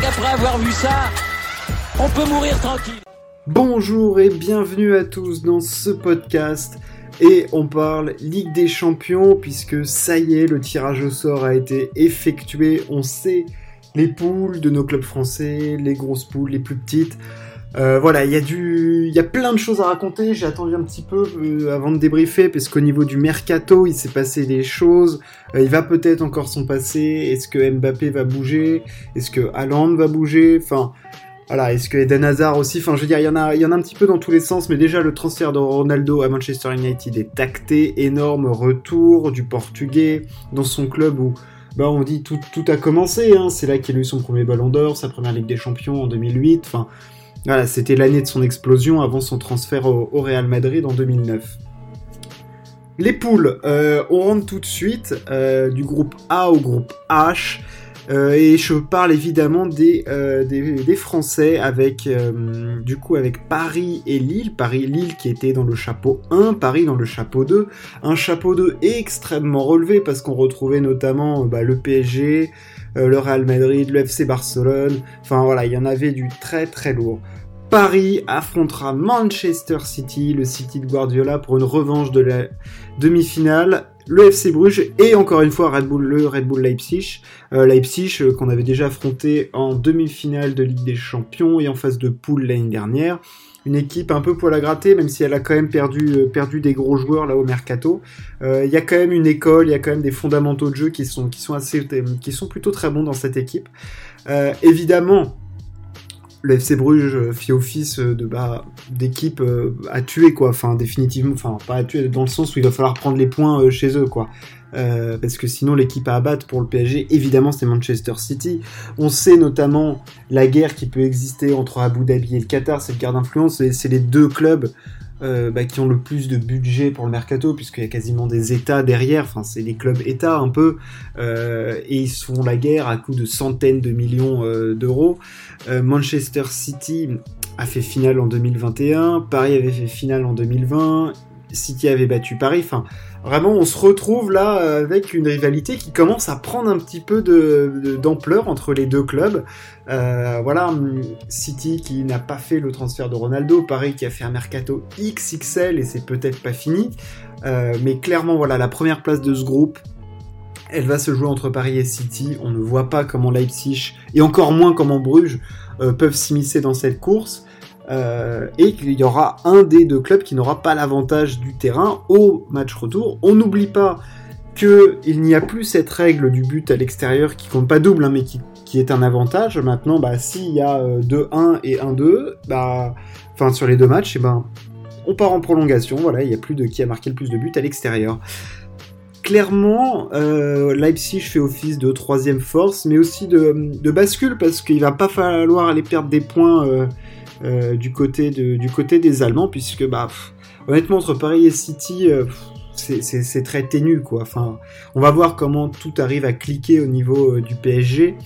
qu'après avoir vu ça, on peut mourir tranquille. Bonjour et bienvenue à tous dans ce podcast. Et on parle Ligue des Champions puisque ça y est, le tirage au sort a été effectué. On sait les poules de nos clubs français, les grosses poules, les plus petites. Euh, voilà, il y a du, il y a plein de choses à raconter. J'ai attendu un petit peu euh, avant de débriefer parce qu'au niveau du mercato, il s'est passé des choses. Euh, il va peut-être encore s'en passer. Est-ce que Mbappé va bouger? Est-ce que Haaland va bouger? Enfin, voilà, est-ce que Eden Hazard aussi? Enfin, je veux dire, il y en a, il y en a un petit peu dans tous les sens. Mais déjà, le transfert de Ronaldo à Manchester United est tacté, énorme retour du Portugais dans son club où bah on dit tout, tout a commencé, hein. c'est là qu'il a eu son premier ballon d'or, sa première Ligue des Champions en 2008, enfin voilà, c'était l'année de son explosion avant son transfert au, Real Madrid en 2009. Les poules, euh, on rentre tout de suite euh, du groupe A au groupe H. Euh, et je parle évidemment des, Français avec du coup avec Paris et Lille. Paris-Lille qui était dans le chapeau 1, Paris dans le chapeau 2. Un chapeau 2 extrêmement relevé parce qu'on retrouvait notamment bah, le PSG, le Real Madrid, le FC Barcelone. Enfin voilà, il y en avait du très très lourd. Paris affrontera Manchester City, le City de Guardiola, pour une revanche de la demi-finale le FC Bruges et encore une fois Red Bull, le Red Bull Leipzig. Euh, Leipzig euh, qu'on avait déjà affronté en demi-finale de Ligue des Champions et en phase de poule l'année dernière. Une équipe un peu poil à gratter, même si elle a quand même perdu, euh, des gros joueurs là au mercato. Il y a quand même une école, il y a quand même des fondamentaux de jeu qui sont, assez, sont plutôt très bons dans cette équipe. évidemment, le FC Bruges euh, fit office euh, de bah, d'équipe euh, à tuer quoi enfin définitivement enfin pas à tuer dans le sens où il va falloir prendre les points chez eux quoi parce que sinon l'équipe à abattre pour le PSG évidemment c'est Manchester City. On sait notamment la guerre qui peut exister entre Abu Dhabi et le Qatar cette guerre d'influence c'est les deux clubs euh, bah, qui ont le plus de budget pour le mercato, puisqu'il y a quasiment des États derrière, enfin c'est des clubs États un peu, euh, et ils se font la guerre à coût de centaines de millions euh, d'euros. Manchester City a fait finale en 2021, Paris avait fait finale en 2020, City avait battu Paris, enfin vraiment on se retrouve là avec une rivalité qui commence à prendre un petit peu d'ampleur entre les deux clubs. Euh, voilà, City qui n'a pas fait le transfert de Ronaldo, Paris qui a fait un mercato XXL et c'est peut-être pas fini. Euh, mais clairement, voilà, la première place de ce groupe, elle va se jouer entre Paris et City. On ne voit pas comment Leipzig, et encore moins comment Bruges, euh, peuvent s'immiscer dans cette course. Et qu'il y aura un des deux clubs qui n'aura pas l'avantage du terrain au match retour. On n'oublie pas qu'il n'y a plus cette règle du but à l'extérieur qui compte pas double, hein, mais qui est un avantage. Maintenant, bah, s'il y a 2-1 euh, et 1-2, bah, enfin sur les deux matchs, et eh ben, on part en prolongation. Voilà, il n'y a plus de qui a marqué le plus de buts à l'extérieur. Clairement, euh, Leipzig fait office de troisième force, mais aussi de, bascule parce qu'il va pas falloir aller perdre des points euh, du, côté du côté des Allemands, puisque bah, honnêtement entre Paris et City, c'est très ténu quoi. Enfin, on va voir comment tout arrive à cliquer au niveau du PSG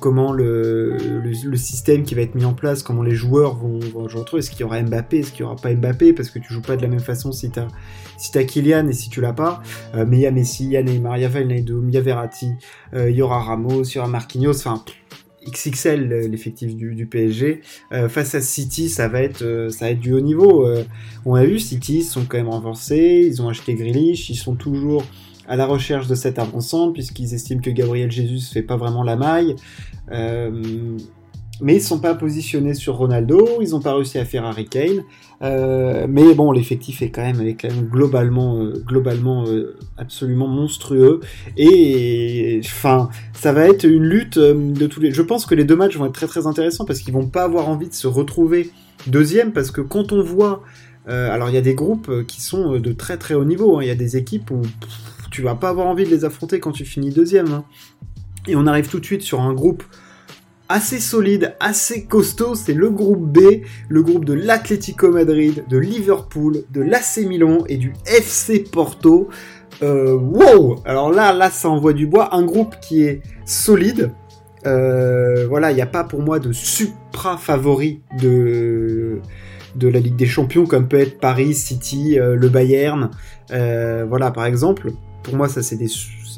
comment le, le, système qui va être mis en place, comment les joueurs vont, vont jouer entre eux. Est-ce qu'il y aura Mbappé, est-ce qu'il n'y aura pas Mbappé? Parce que tu joues pas de la même façon si tu as, si as Kylian et si tu l'as pas. Euh, mais il y a Messi, il y a Neymar, il y a Wijnaldum, il y a Verratti, euh, y aura Ramos, il y aura Marquinhos, enfin... XXL l'effectif du, PSG euh, face à City ça va être ça va être du haut niveau on a vu City ils sont quand même renforcés ils ont acheté Grealish ils sont toujours à la recherche de cet avant puisqu'ils estiment que Gabriel Jesus fait pas vraiment la maille. Euh, mais ils ne sont pas positionnés sur Ronaldo, ils n'ont pas réussi à faire Harry Kane. Euh, mais bon, l'effectif est quand même, globalement, euh, globalement absolument monstrueux. Et enfin, ça va être une lutte de tous les. Je pense que les deux matchs vont être très très intéressants parce qu'ils vont pas avoir envie de se retrouver deuxième parce que quand on voit, alors il y a des groupes qui sont de très très haut niveau. Hein. Il y a des équipes où tu vas pas avoir envie de les affronter quand tu finis deuxième. Hein. Et on arrive tout de suite sur un groupe assez solide, assez costaud, c'est le groupe B, le groupe de l'Atlético Madrid, de Liverpool, de l'AC Milan et du FC Porto. Euh, wow Alors là, là, ça envoie du bois. Un groupe qui est solide. Euh, voilà, il n'y a pas pour moi de supra favori de la Ligue des Champions comme peut être Paris, City, euh, le Bayern. voilà, par exemple pour moi, ça c'est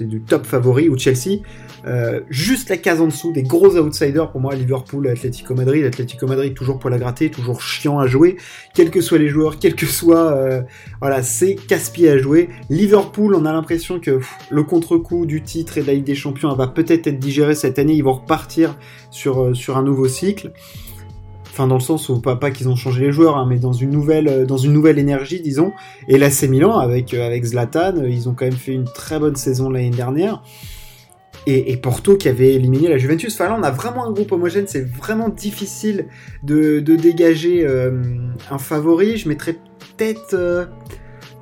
du top favori, ou Chelsea. Euh, juste la case en dessous des gros outsiders pour moi Liverpool, Atlético Madrid, Atlético Madrid toujours pour la gratter, toujours chiant à jouer, quels que soient les joueurs, quel que soit euh, voilà, c'est casse-pied à jouer. Liverpool, on a l'impression que le contre-coup du titre et de la Ligue des Champions va peut-être être digéré cette année, ils vont repartir sur euh, sur un nouveau cycle. Enfin, dans le sens où pas, pas qu'ils ont changé les joueurs, hein, mais dans une nouvelle dans une nouvelle énergie, disons. Et l'AC Milan avec avec Zlatan, ils ont quand même fait une très bonne saison l'année dernière et, Porto qui avait éliminé la Juventus. Enfin là, on a vraiment un groupe homogène, c'est vraiment difficile de, dégager euh, un favori. Je mettrais peut-être euh,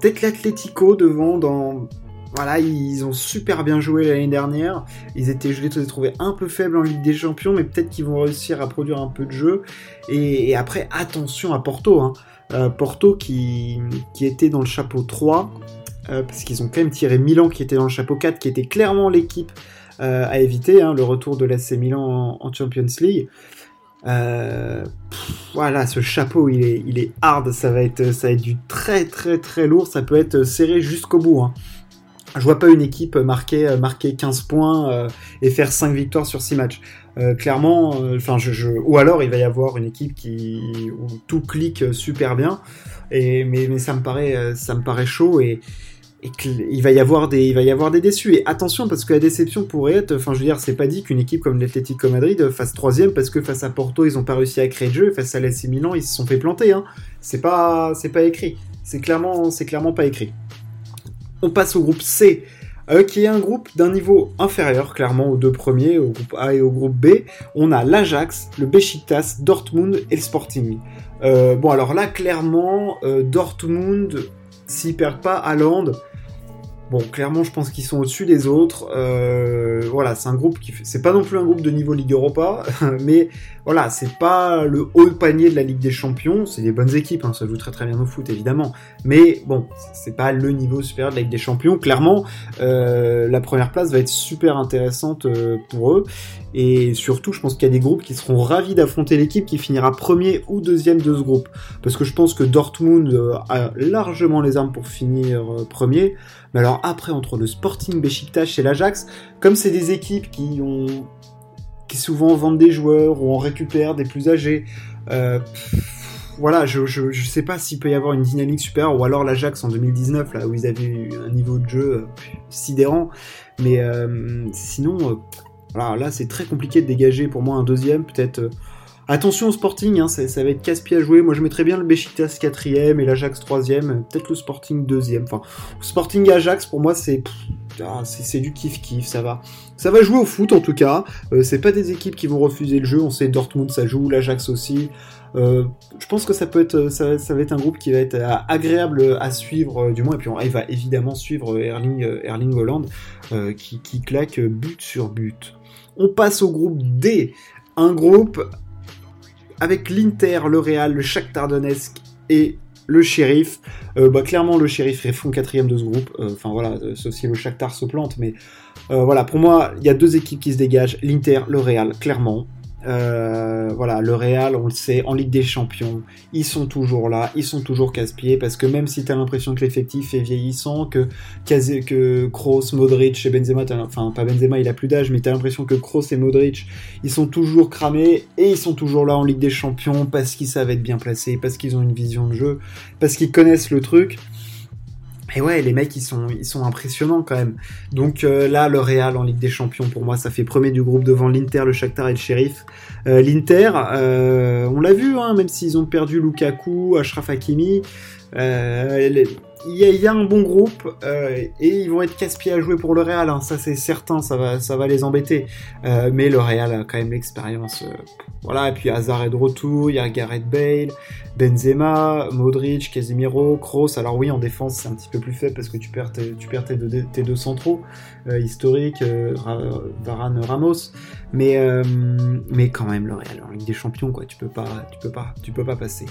peut-être l'Atlético devant dans voilà, ils ont super bien joué l'année dernière. Ils étaient, je les ai trouvés un peu faibles en Ligue des Champions, mais peut-être qu'ils vont réussir à produire un peu de jeu. Et, après, attention à Porto. Hein. Euh, Porto qui, était dans le chapeau 3, parce qu'ils ont quand même tiré Milan qui était dans le chapeau 4, qui était clairement l'équipe euh, à éviter, hein, le retour de l'AC Milan en, Champions League. Euh, voilà, ce chapeau, il est, hard, ça va, être, ça va du très très très lourd, ça peut être serré jusqu'au bout. Hein. Je vois pas une équipe marquer, marquer 15 points et faire 5 victoires sur 6 matchs. clairement, enfin, ou alors il va y avoir une équipe qui où tout clique super bien. Et mais, ça me paraît, ça me paraît chaud et, qu'il va y avoir des il va y avoir des déçus et attention parce que la déception pourrait être enfin je veux dire c'est pas dit qu'une équipe comme l'Atlético Madrid fasse troisième parce que face à Porto ils ont pas réussi à créer de jeu et face à l'AC Milan ils se sont fait planter hein. c'est pas c'est pas écrit c'est clairement c'est clairement pas écrit on passe au groupe C. Euh, qui est un groupe d'un niveau inférieur clairement aux deux premiers au groupe A et au groupe B. On a l'Ajax le Besiktas Dortmund et le Sporting. Euh, bon alors là clairement euh, Dortmund s'ils perdent pas Haaland, Bon, clairement, je pense qu'ils sont au-dessus des autres. Euh, voilà, c'est un groupe qui, c'est pas non plus un groupe de niveau Ligue Europa, mais voilà, c'est pas le haut panier de la Ligue des Champions. C'est des bonnes équipes, hein, ça joue très très bien au foot évidemment, mais bon, c'est pas le niveau supérieur de la Ligue des Champions. Clairement, euh, la première place va être super intéressante euh, pour eux, et surtout, je pense qu'il y a des groupes qui seront ravis d'affronter l'équipe qui finira premier ou deuxième de ce groupe, parce que je pense que Dortmund a largement les armes pour finir premier. Mais alors après, entre le Sporting Besiktas et l'Ajax, comme c'est des équipes qui souvent vendent des joueurs ou en récupèrent des plus âgés, euh, voilà, je, je, sais pas s'il peut y avoir une dynamique super, ou alors l'Ajax en 2019, là où ils avaient eu un niveau de jeu euh, sidérant, mais euh, sinon, voilà, là c'est très compliqué de dégager pour moi un deuxième, peut-être Attention au Sporting, hein, ça, va être casse-pied à jouer. Moi, je mettrais bien le Besiktas 4 et l'Ajax 3 peut-être le Sporting 2 Enfin, Sporting Ajax, pour moi, ah, c'est c'est du kiff-kiff, ça va. Ça va jouer au foot, en tout cas. Euh, c'est pas des équipes qui vont refuser le jeu. On sait Dortmund, ça joue, l'Ajax aussi. Euh, je pense que ça peut être, ça, va être un groupe qui va être euh, agréable à suivre, du moins. Et puis, on, il va évidemment suivre Erling, Erling Holland, qui, qui claque but sur but. On passe au groupe D. Un groupe avec l'Inter, le Real, le Shakhtar Donetsk et le shérif. Euh, bah, clairement, le shérif est fond quatrième de ce groupe. Euh, enfin voilà, euh, sauf si le Shakhtar se plante, mais voilà, pour moi, il y a deux équipes qui se dégagent, l'Inter, le Real, clairement. Euh, voilà, le Real, on le sait, en Ligue des Champions, ils sont toujours là, ils sont toujours casse-pieds, parce que même si tu as l'impression que l'effectif est vieillissant, que, que Kroos, Modric et Benzema, enfin pas Benzema, il a plus d'âge, mais tu as l'impression que Kroos et Modric, ils sont toujours cramés, et ils sont toujours là en Ligue des Champions, parce qu'ils savent être bien placés, parce qu'ils ont une vision de jeu, parce qu'ils connaissent le truc. Et ouais, les mecs, ils sont, ils sont impressionnants quand même. Donc euh, là, le Real en Ligue des Champions, pour moi, ça fait premier du groupe devant l'Inter, le Shakhtar et le Sheriff. Euh, L'Inter, euh, on l'a vu, hein, même s'ils ont perdu Lukaku, Ashraf Hakimi, il y, a un bon groupe euh, et ils vont être casse-pieds à jouer pour le Real, hein. ça c'est certain, ça va, ça va les embêter. Euh, mais le Real a quand même l'expérience. Euh, voilà, et puis Hazard est de retour, il y a Gareth Bale, Benzema, Modric, Casemiro, Kroos. Alors oui, en défense c'est un petit peu plus faible parce que tu perds tes, deux centraux historiques, Varane, Ramos. Mais, mais quand même le Real en Ligue des Champions, quoi, tu peux pas, tu peux pas, tu peux pas passer.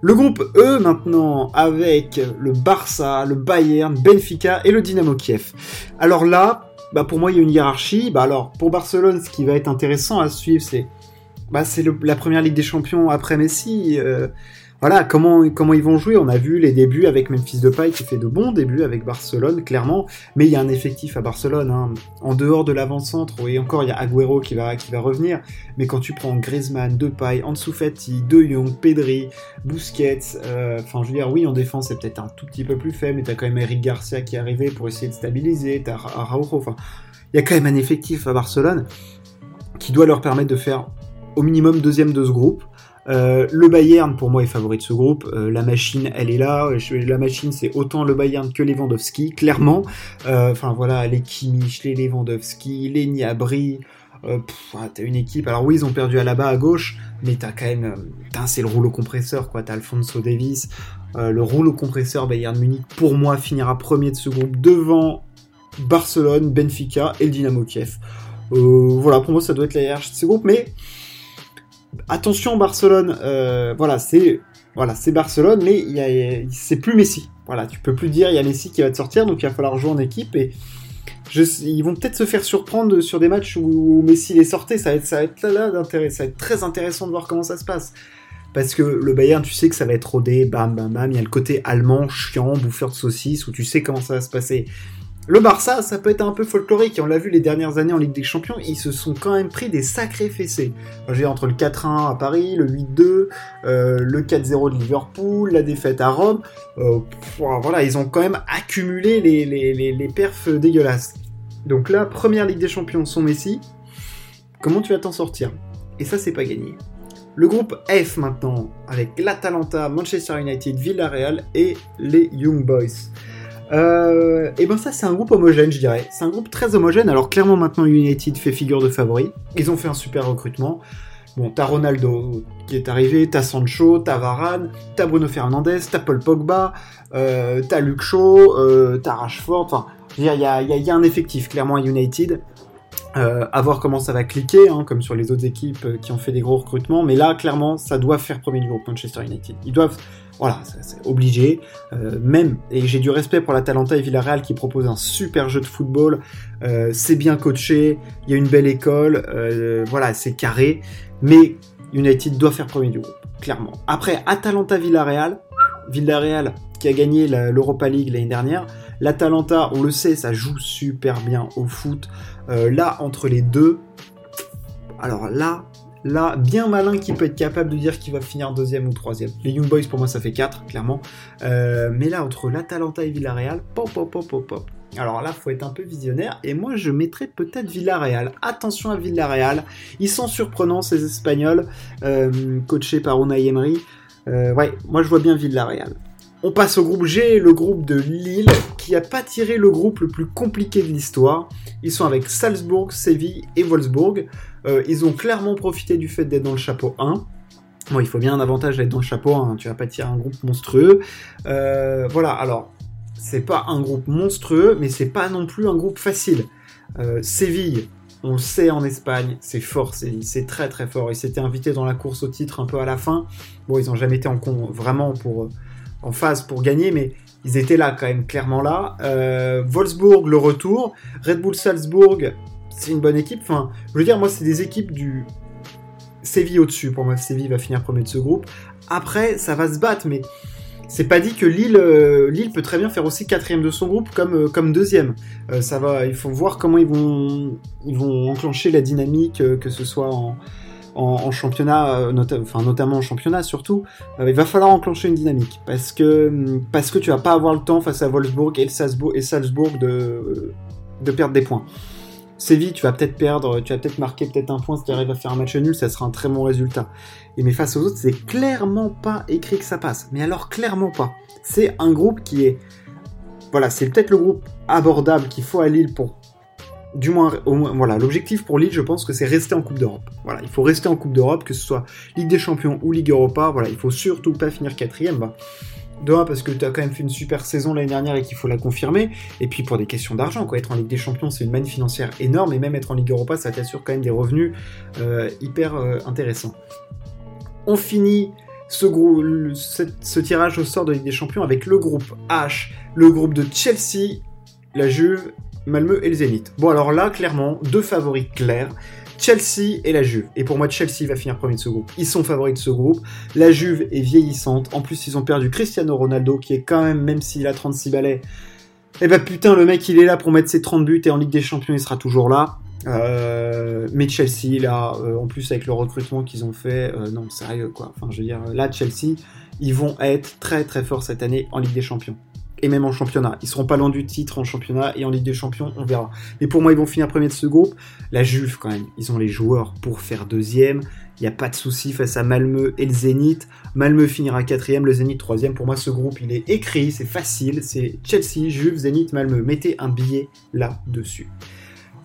Le groupe E maintenant avec le Barça, le Bayern, Benfica et le Dynamo Kiev. Alors là, bah pour moi il y a une hiérarchie. Bah alors pour Barcelone, ce qui va être intéressant à suivre, c'est bah la première Ligue des Champions après Messi. Euh, voilà, comment, comment ils vont jouer. On a vu les débuts avec Memphis Depay qui fait de bons débuts avec Barcelone, clairement. Mais il y a un effectif à Barcelone. Hein. En dehors de l'avant-centre, et encore, il y a Agüero qui va, qui va revenir. Mais quand tu prends Griezmann, Depay, Ansu Fati, De Jong, Pedri, Busquets, euh, enfin, je veux dire, oui, en défense, c'est peut-être un tout petit peu plus faible, mais t'as quand même Eric Garcia qui est arrivé pour essayer de stabiliser. T'as Araujo, enfin, il y a quand même un effectif à Barcelone qui doit leur permettre de faire au minimum deuxième de ce groupe. Euh, le Bayern, pour moi, est favori de ce groupe. Euh, la machine, elle est là. la machine, c'est autant le Bayern que Lewandowski, clairement. Euh, enfin, voilà, les Kimmich, les Lewandowski, les Niabri. Ah, t'as une équipe. Alors oui, ils ont perdu à la bas à gauche, mais t'as quand même. c'est le rouleau compresseur, quoi. T'as Alfonso Davis. le rouleau compresseur Bayern Munich, pour moi, finira premier de ce groupe devant Barcelone, Benfica et le Dynamo Kiev. voilà, pour moi, ça doit être la hiérarchie de ce groupe, mais attention Barcelone, euh, voilà, c'est voilà, Barcelone, mais c'est plus Messi. Voilà, tu peux plus dire il y a Messi qui va te sortir, donc il va falloir jouer en équipe et ils vont peut-être se faire surprendre sur des matchs où, Messi les sortait. Ça va être, ça va être là, d'intérêt, ça va être très intéressant de voir comment ça se passe. Parce que le Bayern, tu sais que ça va être rodé, bam, bam, bam. Il y a le côté allemand, chiant, bouffeur de saucisses, où tu sais comment ça va se passer. Le Barça, ça peut être un peu folklorique, et on l'a vu les dernières années en Ligue des Champions, ils se sont quand même pris des sacrés fessés. J'ai entre le 4-1 à Paris, le 8-2, euh, le 4-0 de Liverpool, la défaite à Rome, euh, voilà, ils ont quand même accumulé les, perfs dégueulasses. Donc là, première Ligue des Champions sans Messi, comment tu vas t'en sortir? Et ça, c'est pas gagné. Le groupe F maintenant, avec l'Atalanta, Manchester United, Villarreal et les Young Boys. Euh, et ben ça c'est un groupe homogène je dirais. C'est un groupe très homogène. Alors clairement maintenant United fait figure de favori. Ils ont fait un super recrutement. Bon, t'as Ronaldo qui est arrivé, t'as Sancho, t'as Varane, t'as Bruno Fernandez, t'as Paul Pogba, euh, t'as Luke Shaw, euh, t'as Rashford. Enfin, il y a, y, y a, un effectif clairement à United. Euh, à voir comment ça va cliquer, hein, comme sur les autres équipes euh, qui ont fait des gros recrutements. Mais là, clairement, ça doit faire premier du groupe Manchester United. Ils doivent voilà, c'est obligé. Euh, même, et j'ai du respect pour la Talenta et Villarreal qui propose un super jeu de football. Euh, c'est bien coaché, il y a une belle école, euh, voilà, c'est carré. Mais United doit faire premier du groupe, clairement. Après, Atalanta-Villarreal, Villarreal qui a gagné l'Europa League l'année dernière. L'Atalanta, on le sait, ça joue super bien au foot. là, entre les deux, alors là, là, bien malin qui peut être capable de dire qu'il va finir deuxième ou troisième. Les Young Boys, pour moi, ça fait 4, clairement. Euh, mais là, entre l'Atalanta et Villarreal, pop, pop, pop, pop, pop. Alors là, faut être un peu visionnaire. Et moi, je mettrais peut-être Villarreal. Attention à Villarreal. Ils sont surprenants, ces Espagnols, euh, coachés par Unai Emery. Euh, ouais, moi, je vois bien Villarreal. On passe au groupe G, le groupe de Lille, qui a pas tiré le groupe le plus compliqué de l'histoire. Ils sont avec Salzbourg, Séville et Wolfsburg. Euh, ils ont clairement profité du fait d'être dans le chapeau 1. Bon, il faut bien un avantage d'être dans le chapeau 1, tu vas pas tirer un groupe monstrueux. Euh, voilà, alors, c'est pas un groupe monstrueux, mais c'est pas non plus un groupe facile. Euh, Séville, on le sait en Espagne, c'est fort, c'est très très fort. Ils s'étaient invités dans la course au titre un peu à la fin. Bon, ils ont jamais été en con, vraiment pour, en phase pour gagner, mais ils étaient là quand même, clairement là. Wolfsburg, le retour. Red Bull Salzbourg, c'est une bonne équipe. Enfin, je veux dire, moi, c'est des équipes du. Séville au-dessus. Pour moi, Séville va finir premier de ce groupe. Après, ça va se battre, mais c'est pas dit que Lille, euh, Lille peut très bien faire aussi quatrième de son groupe comme, euh, comme deuxième. Euh, ça va, il faut voir comment ils vont, ils vont enclencher la dynamique, que ce soit en, en, championnat, enfin, notamment en championnat surtout. il va falloir enclencher une dynamique parce que, parce que tu vas pas avoir le temps face à Wolfsburg et, Salzbourg, et de, de perdre des points. Séville, tu vas peut-être perdre, tu vas peut-être marquer peut-être un point si tu arrives à faire un match nul, ça sera un très bon résultat. Et mais face aux autres, c'est clairement pas écrit que ça passe. Mais alors clairement pas. C'est un groupe qui est, voilà, c'est peut-être le groupe abordable qu'il faut à Lille pour, du moins, voilà, l'objectif pour Lille, je pense que c'est rester en Coupe d'Europe. Voilà, il faut rester en Coupe d'Europe, que ce soit Ligue des Champions ou Ligue Europa. Voilà, il faut surtout pas finir quatrième. Bah, parce que tu as quand même fait une super saison l'année dernière et qu'il faut la confirmer. Et puis pour des questions d'argent, quoi. Être en Ligue des Champions, c'est une manne financière énorme. Et même être en Ligue Europa, ça t'assure quand même des revenus euh, hyper euh, intéressants. On finit ce, ce, tirage au sort de Ligue des Champions avec le groupe H, le groupe de Chelsea, la Juve, Malmö et le Zénith. Bon alors là, clairement, deux favoris clairs. Chelsea et la Juve. Et pour moi, Chelsea va finir premier de ce groupe. Ils sont favoris de ce groupe. La Juve est vieillissante. En plus, ils ont perdu Cristiano Ronaldo, qui est quand même, même s'il a 36 balais, eh ben putain, le mec, il est là pour mettre ses 30 buts et en Ligue des Champions, il sera toujours là. Euh, mais Chelsea, là, euh, en plus avec le recrutement qu'ils ont fait, euh, non, sérieux quoi. Enfin, je veux dire, là, Chelsea, ils vont être très très forts cette année en Ligue des Champions. Et même en championnat. Ils seront pas loin du titre en championnat et en Ligue des Champions, on verra. Mais pour moi, ils vont finir premier de ce groupe. La Juve, quand même, ils ont les joueurs pour faire deuxième. Il n'y a pas de souci face à Malmö et le Zénith. Malmö finira quatrième, le Zénith troisième. Pour moi, ce groupe, il est écrit, c'est facile. C'est Chelsea, Juve, Zénith, Malmö. Mettez un billet là-dessus.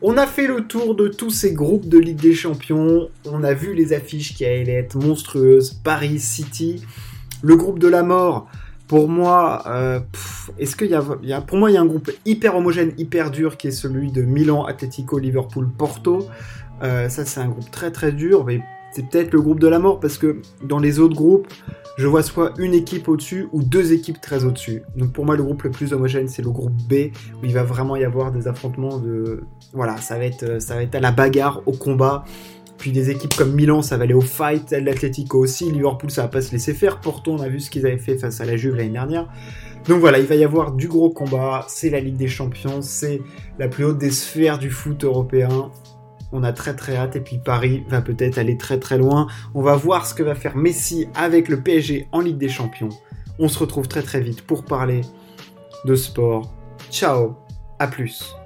On a fait le tour de tous ces groupes de Ligue des Champions. On a vu les affiches qui allaient être monstrueuses. Paris, City. Le groupe de la mort. Pour moi, euh, est-ce qu'il y, a, pour moi il y a un groupe hyper homogène, hyper dur qui est celui de Milan, Atletico, Liverpool, Porto. Euh, ça c'est un groupe très très dur, mais c'est peut-être le groupe de la mort parce que dans les autres groupes, je vois soit une équipe au-dessus ou deux équipes très au-dessus. Donc pour moi, le groupe le plus homogène, c'est le groupe B où il va vraiment y avoir des affrontements de, voilà, ça va être, ça va être à la bagarre, au combat. Puis des équipes comme Milan, ça va aller au fight, l'Atletico aussi, Liverpool, ça va pas se laisser faire. Porto, on a vu ce qu'ils avaient fait face à la Juve l'année dernière. Donc voilà, il va y avoir du gros combat, c'est la Ligue des Champions, c'est la plus haute des sphères du foot européen. On a très très hâte et puis Paris va peut-être aller très très loin. On va voir ce que va faire Messi avec le PSG en Ligue des Champions. On se retrouve très très vite pour parler de sport. Ciao, à plus.